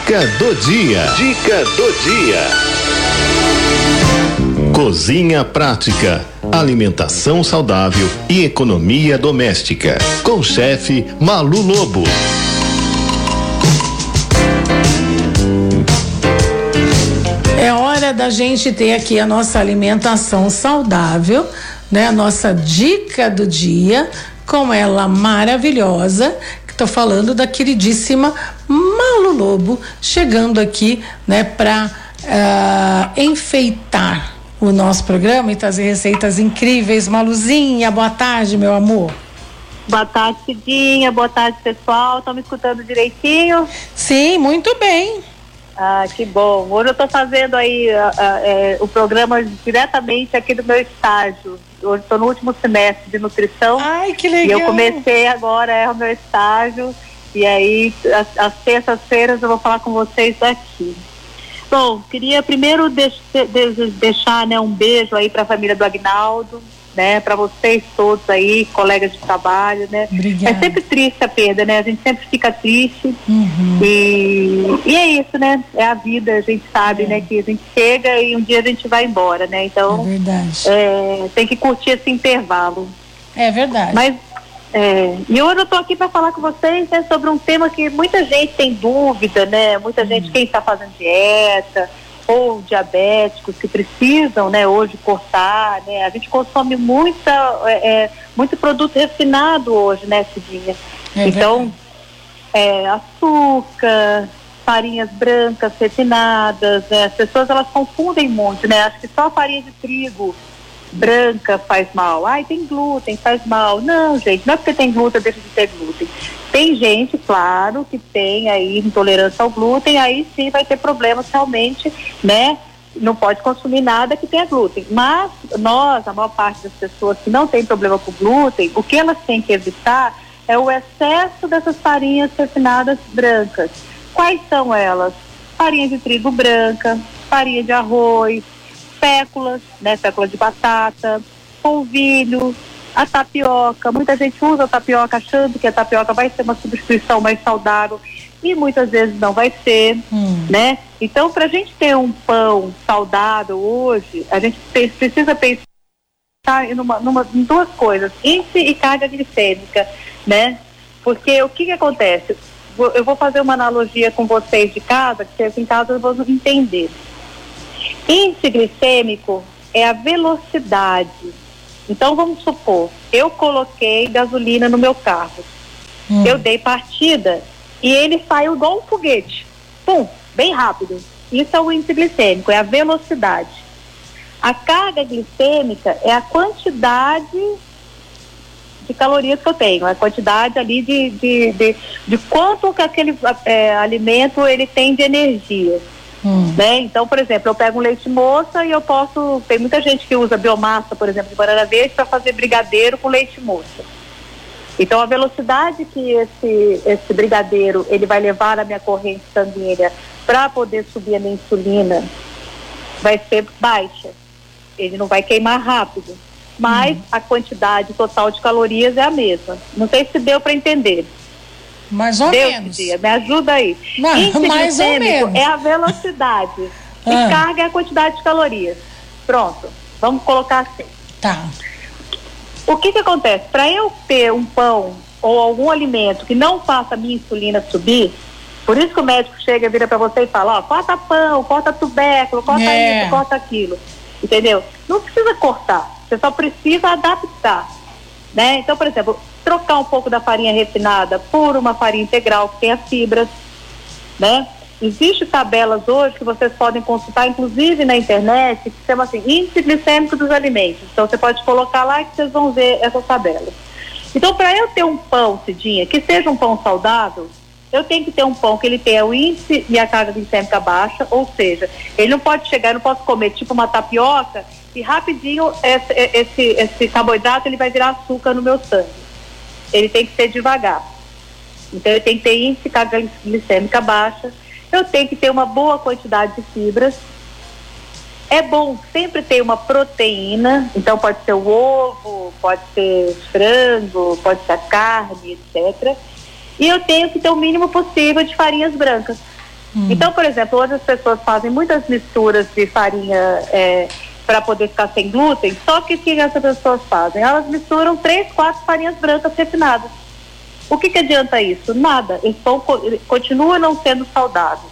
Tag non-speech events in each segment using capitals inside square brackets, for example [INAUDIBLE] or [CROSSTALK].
Dica do dia. Dica do dia. Cozinha prática, alimentação saudável e economia doméstica. Com o chefe Malu Lobo. É hora da gente ter aqui a nossa alimentação saudável, né? A nossa dica do dia com ela maravilhosa, Estou falando da queridíssima Malu Lobo, chegando aqui, né, para uh, ah, enfeitar o nosso programa e trazer receitas incríveis. Maluzinha, boa tarde, meu amor. Boa tarde, Cidinha. Boa tarde, pessoal. Estão me escutando direitinho? Sim, muito bem. Ah, que bom. Hoje eu estou fazendo aí uh, uh, uh, o programa diretamente aqui do meu estágio hoje estou no último semestre de nutrição. Ai, que legal! E eu comecei agora, é o meu estágio, e aí as terças-feiras eu vou falar com vocês aqui. Bom, queria primeiro deix, de, deixar né, um beijo aí para a família do Agnaldo, né, para vocês todos aí, colegas de trabalho, né? Obrigada. É sempre triste a perda, né? A gente sempre fica triste. Uhum. E, e é isso, né? É a vida, a gente sabe, é. né? Que a gente chega e um dia a gente vai embora, né? Então, é. É, tem que curtir esse intervalo. É verdade. Mas é, e hoje eu estou aqui para falar com vocês né, sobre um tema que muita gente tem dúvida, né? Muita gente, uhum. quem está fazendo dieta, ou diabéticos que precisam, né, hoje cortar, né? A gente consome muita, é, é muito produto refinado hoje, né, Cidinha? É então, é, açúcar, farinhas brancas refinadas, né? As pessoas elas confundem muito, né? Acho que só a farinha de trigo branca faz mal. Ai, tem glúten, faz mal. Não, gente, não é porque tem glúten, deixa de ter glúten. Tem gente, claro, que tem aí intolerância ao glúten, aí sim vai ter problemas realmente, né? Não pode consumir nada que tenha glúten. Mas nós, a maior parte das pessoas que não tem problema com glúten, o que elas têm que evitar é o excesso dessas farinhas refinadas brancas. Quais são elas? Farinha de trigo branca, farinha de arroz, féculas, né, fécula de batata, polvilho, a tapioca. Muita gente usa a tapioca achando que a tapioca vai ser uma substituição mais saudável e muitas vezes não vai ser, hum. né? Então, para a gente ter um pão saudável hoje, a gente precisa pensar em, numa, numa, em duas coisas, índice e carga glicêmica, né? Porque o que, que acontece? Eu vou fazer uma analogia com vocês de casa, que vocês em casa vão entender. Índice glicêmico é a velocidade. Então vamos supor, eu coloquei gasolina no meu carro. Hum. Eu dei partida e ele saiu igual um foguete. Pum, bem rápido. Isso é o índice glicêmico, é a velocidade. A carga glicêmica é a quantidade de calorias que eu tenho, a quantidade ali de, de, de, de quanto que aquele é, alimento ele tem de energia. Hum. Né? Então, por exemplo, eu pego um leite moça e eu posso. Tem muita gente que usa biomassa, por exemplo, de banana verde para fazer brigadeiro com leite moça. Então, a velocidade que esse, esse brigadeiro ele vai levar na minha corrente sanguínea para poder subir a minha insulina vai ser baixa. Ele não vai queimar rápido. Mas hum. a quantidade total de calorias é a mesma. Não sei se deu para entender. Mais ou Deus menos. Dia, me ajuda aí. Índice [LAUGHS] mais ou menos. é a velocidade. [LAUGHS] ah. E carga é a quantidade de calorias. Pronto. Vamos colocar assim. Tá. O que que acontece? Para eu ter um pão ou algum alimento que não faça a minha insulina subir, por isso que o médico chega, vira para você e fala, ó, corta pão, corta tubérculo, corta é. isso, corta aquilo. Entendeu? Não precisa cortar, você só precisa adaptar. Né? Então, por exemplo, trocar um pouco da farinha refinada por uma farinha integral que tenha fibras, né? Existem tabelas hoje que vocês podem consultar, inclusive na internet, que se chama assim, índice glicêmico dos alimentos. Então você pode colocar lá que vocês vão ver essas tabelas. Então, para eu ter um pão, Cidinha, que seja um pão saudável, eu tenho que ter um pão que ele tenha o índice e a carga glicêmica baixa, ou seja, ele não pode chegar, eu não posso comer tipo uma tapioca e rapidinho esse, esse, esse carboidrato ele vai virar açúcar no meu sangue ele tem que ser devagar. Então, ele tem que ter índice de carga glicêmica baixa, eu tenho que ter uma boa quantidade de fibras. É bom sempre ter uma proteína, então pode ser o ovo, pode ser frango, pode ser a carne, etc. E eu tenho que ter o mínimo possível de farinhas brancas. Hum. Então, por exemplo, hoje as pessoas fazem muitas misturas de farinha é, para poder ficar sem glúten, só que o que essas pessoas fazem? Elas misturam três, quatro farinhas brancas refinadas. O que, que adianta isso? Nada. Esse pão continua não sendo saudável.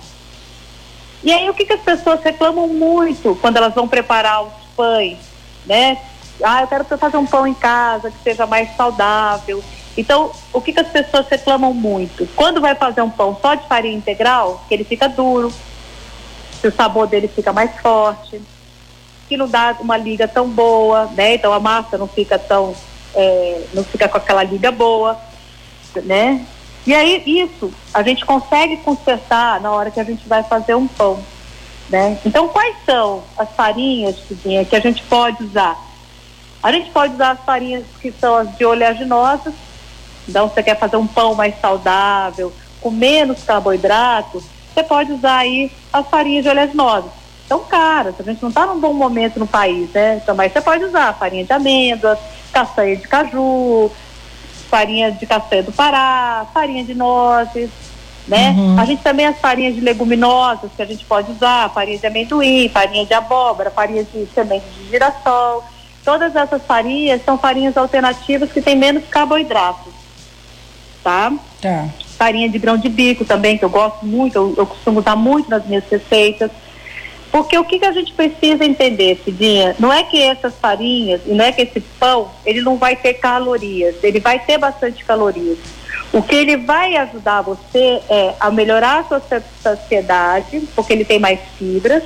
E aí o que, que as pessoas reclamam muito quando elas vão preparar os pães, né? Ah, eu quero fazer um pão em casa que seja mais saudável. Então, o que, que as pessoas reclamam muito? Quando vai fazer um pão só de farinha integral, que ele fica duro, que o sabor dele fica mais forte, que não dá uma liga tão boa, né? Então a massa não fica tão, é, não fica com aquela liga boa, né? E aí isso a gente consegue consertar na hora que a gente vai fazer um pão, né? Então quais são as farinhas que a gente pode usar? A gente pode usar as farinhas que são as de oleaginosas, então, você quer fazer um pão mais saudável, com menos carboidrato, você pode usar aí as farinhas de oleaginosas. São caras, a gente não está num bom momento no país, né? Então, mas você pode usar farinha de amêndoas, castanha de caju, farinha de castanha do Pará, farinha de nozes, né? Uhum. A gente também as farinhas de leguminosas que a gente pode usar, farinha de amendoim, farinha de abóbora, farinha de semente de girassol. Todas essas farinhas são farinhas alternativas que têm menos carboidratos tá? Tá. Farinha de grão de bico também, que eu gosto muito, eu, eu costumo usar muito nas minhas receitas. Porque o que, que a gente precisa entender, Cidinha? Não é que essas farinhas, não é que esse pão, ele não vai ter calorias, ele vai ter bastante calorias. O que ele vai ajudar você é a melhorar a sua saciedade, porque ele tem mais fibras,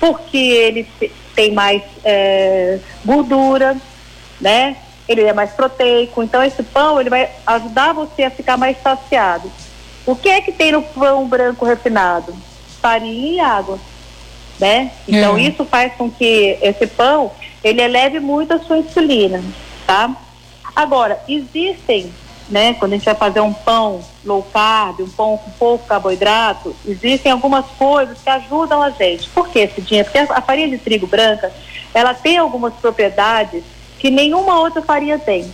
porque ele tem mais é, gordura, né? ele é mais proteico. Então esse pão ele vai ajudar você a ficar mais saciado. O que é que tem no pão branco refinado? Farinha e água, né? Então é. isso faz com que esse pão ele eleve muito a sua insulina, tá? Agora existem, né? Quando a gente vai fazer um pão low carb, um pão com pouco carboidrato, existem algumas coisas que ajudam a gente. Por que, Cidinha? Porque a farinha de trigo branca ela tem algumas propriedades que nenhuma outra farinha tem.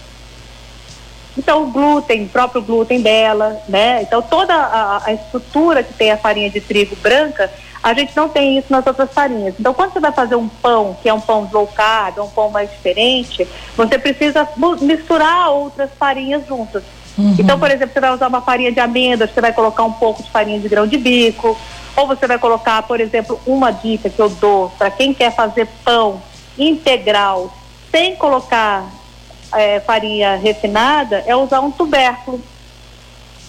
Então, o glúten, o próprio glúten dela, né? Então, toda a, a, estrutura que tem a farinha de trigo branca, a gente não tem isso nas outras farinhas. Então, quando você vai fazer um pão, que é um pão low carb, um pão mais diferente, você precisa misturar outras farinhas juntas. Uhum. Então, por exemplo, você vai usar uma farinha de amêndoas, você vai colocar um pouco de farinha de grão de bico, ou você vai colocar, por exemplo, uma dica que eu dou para quem quer fazer pão integral sem colocar é, farinha refinada, é usar um tubérculo.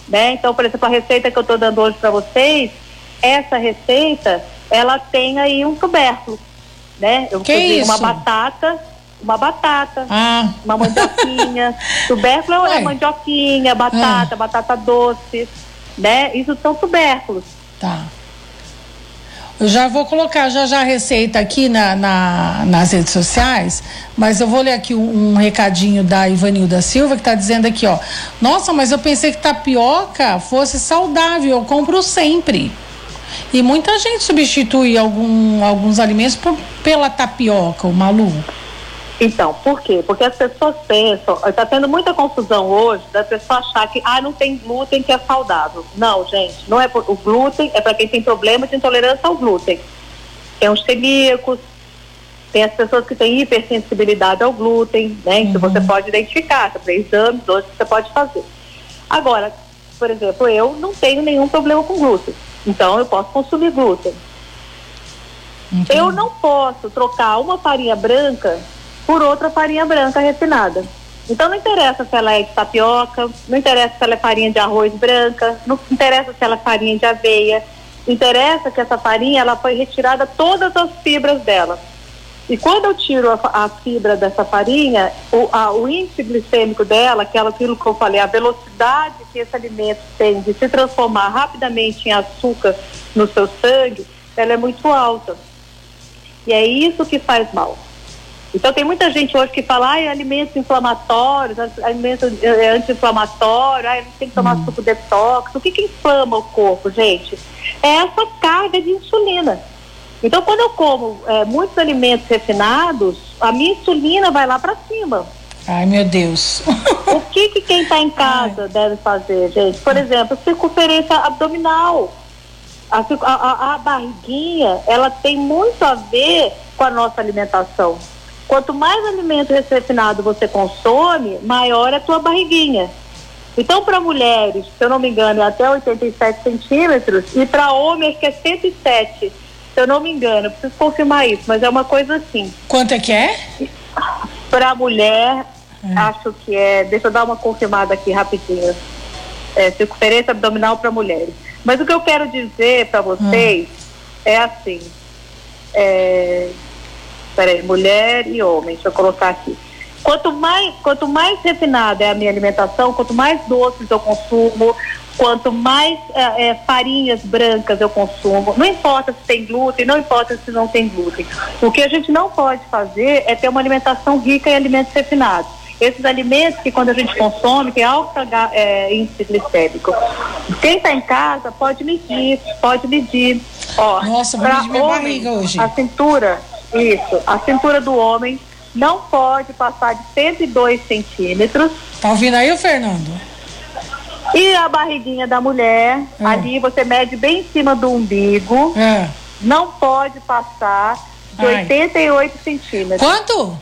Né? Então, por exemplo, a receita que eu estou dando hoje para vocês, essa receita, ela tem aí um tubérculo. Né? Eu que isso? uma batata, uma batata, ah. uma mandioquinha. [LAUGHS] tubérculo é mandioquinha, batata, ah. batata doce, né? Isso são tubérculos. Tá. Eu já vou colocar já já a receita aqui na, na, nas redes sociais, mas eu vou ler aqui um, um recadinho da Ivanilda Silva que está dizendo aqui, ó. Nossa, mas eu pensei que tapioca fosse saudável, eu compro sempre. E muita gente substitui algum, alguns alimentos por, pela tapioca, o malu. Então, por quê? Porque as pessoas pensam, está tendo muita confusão hoje da pessoa achar que ah, não tem glúten que é saudável. Não, gente, não é por, o glúten é para quem tem problema de intolerância ao glúten. Tem os celíacos, tem as pessoas que têm hipersensibilidade ao glúten, né? Uhum. você pode identificar, para exames hoje você pode fazer. Agora, por exemplo, eu não tenho nenhum problema com glúten, então eu posso consumir glúten. Uhum. Eu não posso trocar uma farinha branca por outra farinha branca refinada. Então não interessa se ela é de tapioca, não interessa se ela é farinha de arroz branca, não interessa se ela é farinha de aveia. Interessa que essa farinha ela foi retirada todas as fibras dela. E quando eu tiro a, a fibra dessa farinha, o, a, o, índice glicêmico dela, aquela, aquilo que eu falei, a velocidade que esse alimento tem de se transformar rapidamente em açúcar no seu sangue, ela é muito alta. E é isso que faz mal. Então tem muita gente hoje que fala, ah, alimentos inflamatórios, alimentos é, anti-inflamatórios, ah, tem que tomar hum. suco detox. O que, que inflama o corpo, gente? É essa carga de insulina. Então quando eu como é, muitos alimentos refinados, a minha insulina vai lá para cima. Ai, meu Deus. o que, que quem está em casa Ai. deve fazer, gente? Por exemplo, circunferência abdominal. A, a, a, barriguinha, ela tem muito a ver com a nossa alimentação. Quanto mais alimento refinado você consome, maior é a tua barriguinha. Então, para mulheres, se eu não me engano, é até 87 centímetros, e para homens, que é 107, se eu não me engano, preciso confirmar isso, mas é uma coisa assim. Quanto é que é? Para mulher, é. acho que é. Deixa eu dar uma confirmada aqui rapidinho. É, circunferência abdominal para mulheres. Mas o que eu quero dizer para vocês é assim. É, peraí, mulher e homem, deixa eu colocar aqui. Quanto mais, quanto mais refinada é a minha alimentação, quanto mais doces eu consumo, quanto mais é, é, farinhas brancas eu consumo, não importa se tem glúten, não importa se não tem glúten. O que a gente não pode fazer é ter uma alimentação rica em alimentos refinados. Esses alimentos que quando a gente consome tem alto é, índice glicêmico. Quem está em casa pode medir, pode medir. Ó, Nossa, vou medir minha homem, barriga hoje. A cintura, isso, a cintura do homem não pode passar de 102 centímetros. Tá ouvindo aí, o Fernando? E a barriguinha da mulher, é. ali você mede bem em cima do umbigo. É. Não pode passar de Ai. 88 centímetros. Quanto?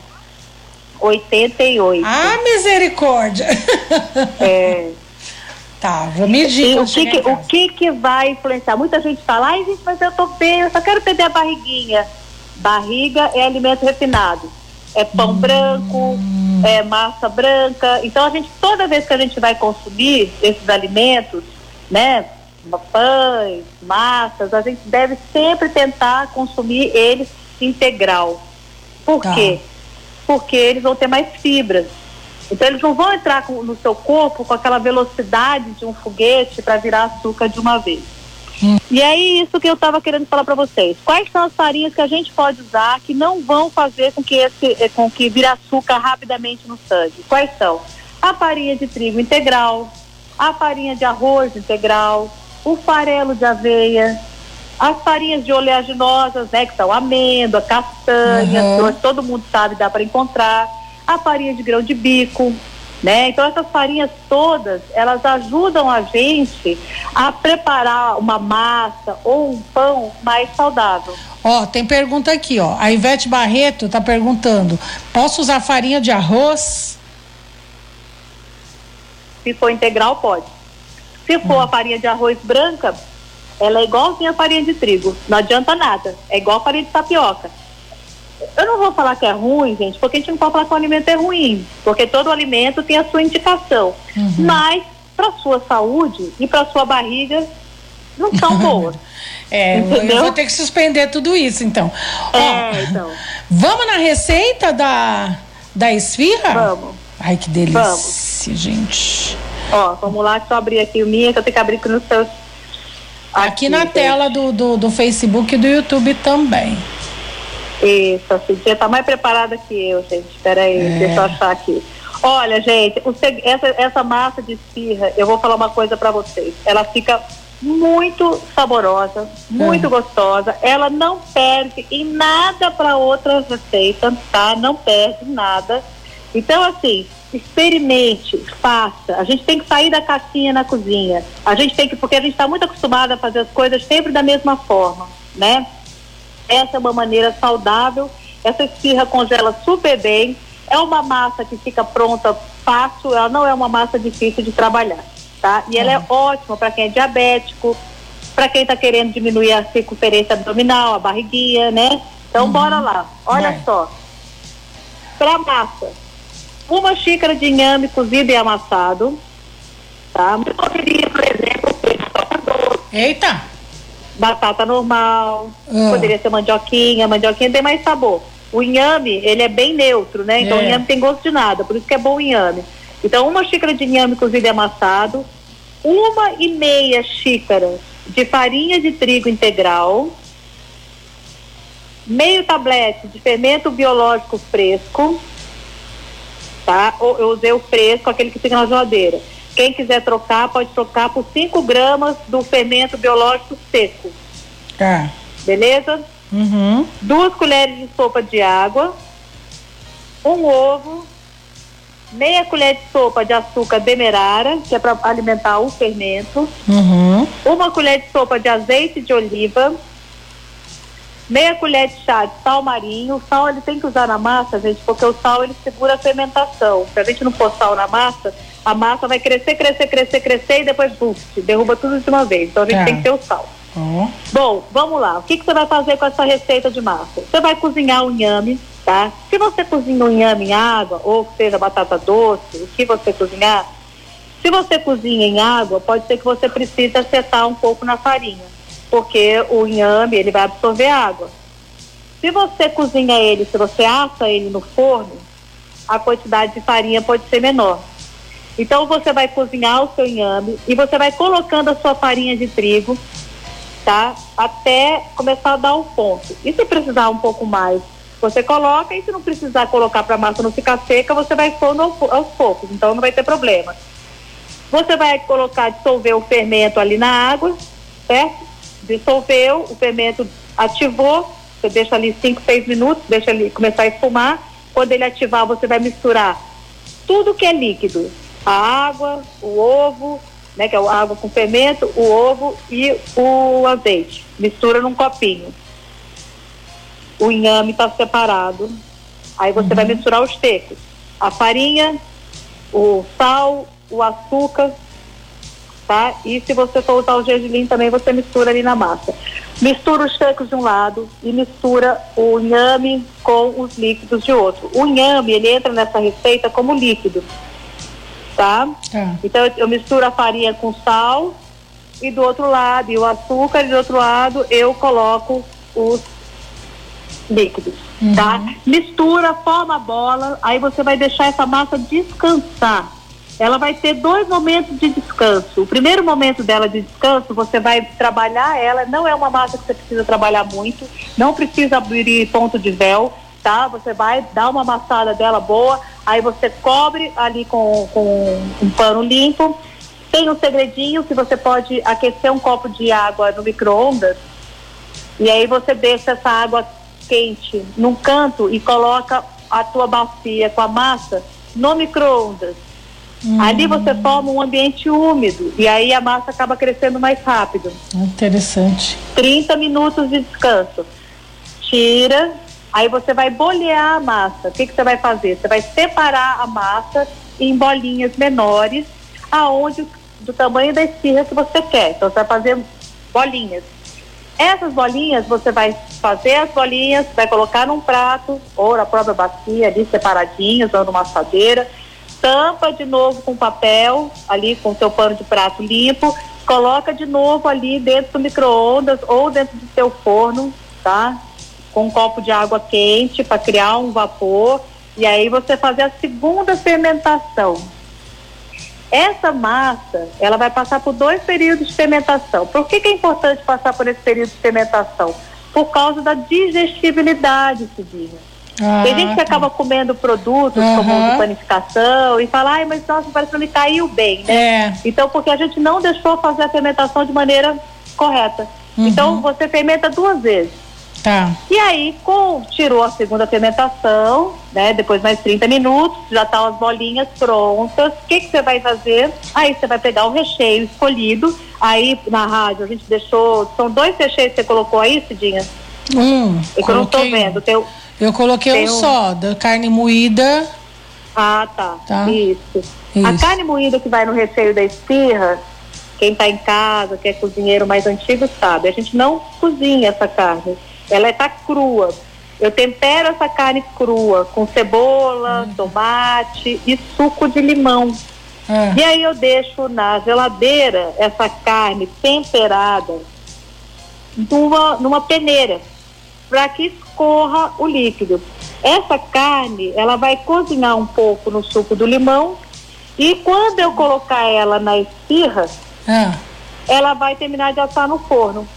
88. Ah, misericórdia! [LAUGHS] É. Tá, vou medir. o que, que o que, que vai influenciar? Muita gente fala, ai gente, mas eu tô bem, eu só quero perder a barriguinha. Barriga é alimento refinado. É pão hum. branco, é massa branca. Então a gente, toda vez que a gente vai consumir esses alimentos, né? Pães, massas, a gente deve sempre tentar consumir eles integral. Por tá. quê? porque eles vão ter mais fibras. Então eles não vão entrar com, no seu corpo com aquela velocidade de um foguete para virar açúcar de uma vez. E é isso que eu estava querendo falar para vocês. Quais são as farinhas que a gente pode usar que não vão fazer com que esse, eh, com que vire açúcar rapidamente no sangue? Quais são? A farinha de trigo integral, a farinha de arroz integral, o farelo de aveia, as farinhas de oleaginosas, né, que são amêndoa, castanha, uhum. todo mundo sabe, dá para encontrar. A farinha de grão de bico, né? Então essas farinhas todas, elas ajudam a gente a preparar uma massa ou um pão mais saudável. Ó, tem pergunta aqui, ó. A Ivete Barreto está perguntando: posso usar farinha de arroz? Se for integral, pode. Se for hum. a farinha de arroz branca, ela é igualzinha a farinha de trigo. Não adianta nada. É igual a farinha de tapioca. Eu não vou falar que é ruim, gente, porque a gente não pode falar que o alimento é ruim. Porque todo alimento tem a sua indicação. Uhum. Mas, para sua saúde e para sua barriga, não são [LAUGHS] boas. é, Entendeu? eu vou ter que suspender tudo isso, então. É, Ó, então. Vamos na receita da, da esfirra? Vamos. Ai, que delícia, vamos. gente. Ó, vamos lá, deixa eu abrir aqui o minha, que eu tenho que abrir aqui no seu Aqui, aqui na tela do, do, do, Facebook e do YouTube também. Isso, a Cidinha tá mais preparada que eu, gente. Espera aí, é. deixa eu achar aqui. Olha, gente, o, essa, essa massa de esfirra, eu vou falar uma coisa para vocês. Ela fica muito saborosa, muito é. gostosa. Ela não perde em nada para outras receitas, tá? Não perde nada. Então, assim, experimente, faça. A gente tem que sair da caixinha na cozinha. A gente tem que, porque a gente está muito acostumado a fazer as coisas sempre da mesma forma, né? Essa é uma maneira saudável. Essa esfirra congela super bem. É uma massa que fica pronta fácil. Ela não é uma massa difícil de trabalhar, tá? E ela é, é ótima para quem é diabético, para quem está querendo diminuir a circunferência abdominal, a barriguinha, né? Então, uhum. bora lá. Olha Vai. só. Para massa, uma xícara de inhame cozido e amassado, tá? Poderia, por exemplo, doce. Eita! Batata normal, ah. poderia ser mandioquinha, mandioquinha tem mais sabor. O inhame, ele é bem neutro, né? Então é. o inhame tem gosto de nada, por isso que é bom o inhame. Então uma xícara de inhame cozido e amassado, uma e meia xícara de farinha de trigo integral, meio tablete de fermento biológico fresco, tá? Eu usei o fresco, aquele que fica na geladeira. Quem quiser trocar, pode trocar por 5 gramas do fermento biológico seco. Tá. Beleza? Uhum. Duas colheres de sopa de água, um ovo, meia colher de sopa de açúcar demerara, que é para alimentar o fermento, uhum. uma colher de sopa de azeite de oliva, meia colher de chá de sal marinho. O sal ele tem que usar na massa, gente, porque o sal ele segura a fermentação. Se a gente não pôr sal na massa, a massa vai crescer, crescer, crescer, crescer e depois boost, derruba tudo de uma vez. Então a gente é. tem que ter o sal. Uhum. Bom, vamos lá. O que, que você vai fazer com essa receita de massa? Você vai cozinhar o inhame, tá? Se você cozinha o inhame em água, ou seja, batata doce, o que você cozinhar, se você cozinha em água, pode ser que você precise acertar um pouco na farinha, porque o inhame, ele vai absorver água. Se você cozinha ele, se você assa ele no forno, a quantidade de farinha pode ser menor. Então você vai cozinhar o seu inhame e você vai colocando a sua farinha de trigo tá? Até começar a dar um ponto. E se precisar um pouco mais, você coloca e se não precisar colocar para a massa não ficar seca, você vai pondo aos poucos, então não vai ter problema. Você vai colocar, dissolver o fermento ali na água, certo? Dissolveu, o fermento ativou, você deixa ali 5, 6 minutos, deixa ele começar a espumar. Quando ele ativar, você vai misturar tudo que é líquido, a água, o ovo, né, que é a água com fermento, o ovo e o azeite. Mistura num copinho. O inhame está separado. Aí você uhum. vai misturar os tecos. A farinha, o sal, o açúcar, tá? E se você for usar o gergelim também, você mistura ali na massa. Mistura os tecos de um lado e mistura o inhame com os líquidos de outro. O inhame, ele entra nessa receita como líquido tá? tá? Então eu, eu, misturo a farinha com sal e do outro lado, e o açúcar, e do outro lado eu coloco os líquidos, uhum. tá? Mistura, forma a bola, aí você vai deixar essa massa descansar. Ela vai ter dois momentos de descanso. O primeiro momento dela de descanso, você vai trabalhar ela, não é uma massa que você precisa trabalhar muito, não precisa abrir ponto de véu, tá? Você vai dar uma amassada dela boa, aí você cobre ali com, com um pano limpo. Tem um segredinho que você pode aquecer um copo de água no micro-ondas e aí você deixa essa água quente num canto e coloca a tua bacia com a massa no micro-ondas. Hum. Ali você forma um ambiente úmido e aí a massa acaba crescendo mais rápido. Interessante. 30 minutos de descanso. Tira, Aí você vai bolear a massa. O que, que você vai fazer? Você vai separar a massa em bolinhas menores, aonde do tamanho da esfirra que você quer. Então você vai fazer bolinhas. Essas bolinhas você vai fazer as bolinhas, vai colocar num prato ou na própria bacia ali separadinhas ou numa assadeira, tampa de novo com papel ali com seu pano de prato limpo, coloca de novo ali dentro do micro-ondas ou dentro do seu forno, tá? Com um copo de água quente para criar um vapor e aí você fazer a segunda fermentação. Essa massa, ela vai passar por dois períodos de fermentação. Por que, que é importante passar por esse período de fermentação? Por causa da digestibilidade, Cidinha. Ah, Tem gente que tá. acaba comendo produtos uhum. como de panificação e fala, ai, mas nossa, parece que me caiu bem, né? É. Então, porque a gente não deixou fazer a fermentação de maneira correta. Uhum. Então, você fermenta duas vezes. Tá. E aí, com, tirou a segunda fermentação, né? Depois mais 30 minutos, já estão tá as bolinhas prontas. O que, que você vai fazer? Aí você vai pegar o recheio escolhido. Aí na rádio a gente deixou. São dois recheios que você colocou aí, Cidinha? Um. É que eu não tô vendo. Tem, eu coloquei um, um só, da carne moída. Ah, tá. tá. Isso. Isso. A carne moída que vai no recheio da esfirra, quem está em casa, que é cozinheiro mais antigo, sabe. A gente não cozinha essa carne ela está crua. Eu tempero essa carne crua com cebola, hum. tomate e suco de limão. Hum. E aí eu deixo na geladeira essa carne temperada numa, numa peneira para que escorra o líquido. Essa carne, ela vai cozinhar um pouco no suco do limão e quando eu colocar ela na esfirra, hum. ela vai terminar de assar no forno.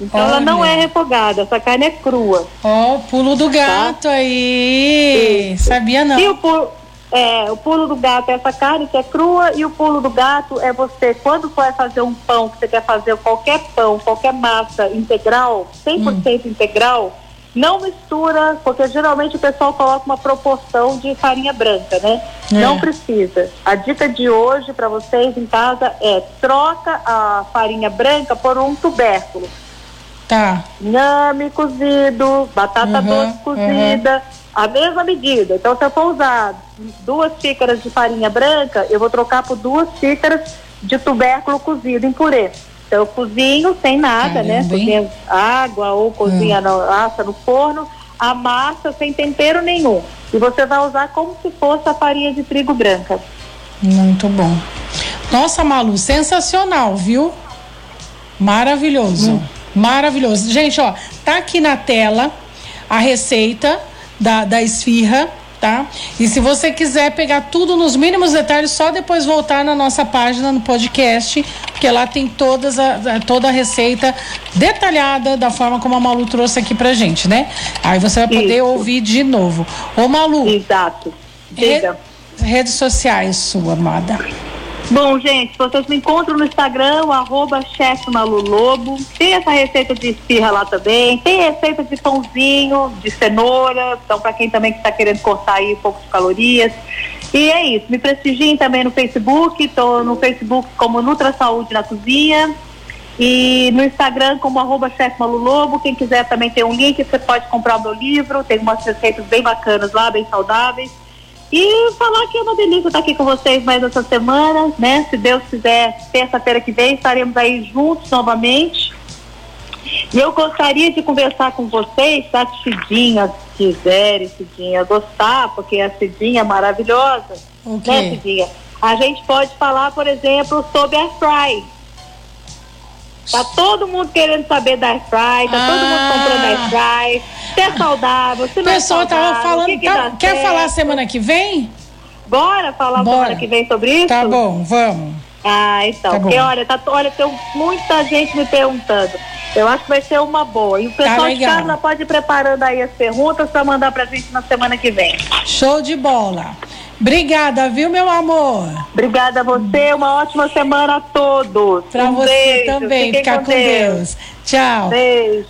Então Olha. ela não é refogada, essa carne é crua. Ó, oh, o pulo do tá? gato tá? aí. Isso. Sabia não. E o pulo, é, o pulo do gato é essa carne que é crua e o pulo do gato é você, quando for fazer um pão, que você quer fazer qualquer pão, qualquer massa integral, 100% hum. integral, Não mistura, porque geralmente o pessoal coloca uma proporção de farinha branca, né? É. Não precisa. A dica de hoje para vocês em casa é troca a farinha branca por um tubérculo. Tá. Inhame cozido, batata Uhum, doce cozida, a mesma medida. Então, se eu for usar duas xícaras de farinha branca, eu vou trocar por duas xícaras de tubérculo cozido em purê. Então, eu cozinho sem nada, né? Caramba, hein? Cozinho água ou cozinha no, assa no forno, a massa sem tempero nenhum. E você vai usar como se fosse a farinha de trigo branca. Muito bom. Nossa, Malu, sensacional, viu? Maravilhoso. Hum. Maravilhoso. Gente, ó, tá aqui na tela a receita da, da esfirra, tá? E se você quiser pegar tudo nos mínimos detalhes, só depois voltar na nossa página no podcast, porque lá tem todas a, toda a receita detalhada da forma como a Malu trouxe aqui pra gente, né? Aí você vai poder Isso. ouvir de novo. Ô, Malu, Exato. Diga. re- redes sociais sua, amada. Bom, gente, vocês me encontram no Instagram, arroba chefe Malu Lobo. Tem essa receita de esfirra lá também. Tem receita de pãozinho, de cenoura. Então, para quem também está querendo cortar aí um pouco de calorias. E é isso. Me prestigiem também no Facebook. Estou no Facebook como Nutra Saúde na Cozinha. E no Instagram como arroba chefe Malu Lobo. Quem quiser também tem um link, você pode comprar o meu livro. Tem umas receitas bem bacanas lá, bem saudáveis. E falar que é uma delícia estar aqui com vocês mais essa semana, né? Se Deus quiser, terça-feira que vem estaremos aí juntos novamente. E eu gostaria de conversar com vocês, se a Cidinha quiser, Cidinha, gostar, porque a Cidinha é maravilhosa, O quê? né, Cidinha? A gente pode falar, por exemplo, sobre a Fry. Tá todo mundo querendo saber da Fry, tá todo mundo Ah. comprando a Fry. Se é saudável, se não é pessoal tava saudável, o falando. que que tá- quer certo? falar semana que vem? Bora falar Bora. semana que vem sobre isso? Tá bom, vamos. Ah, então. Tá porque olha, tá, olha, tem muita gente me perguntando. Eu acho que vai ser uma boa. E o pessoal de Tá legal. casa pode ir preparando aí as perguntas para mandar pra gente na semana que vem. Show de bola. Obrigada, viu, meu amor? Obrigada a você, uma ótima semana a todos. Pra um você beijo. também. Fiquem Ficar com Deus. Tchau. Beijo.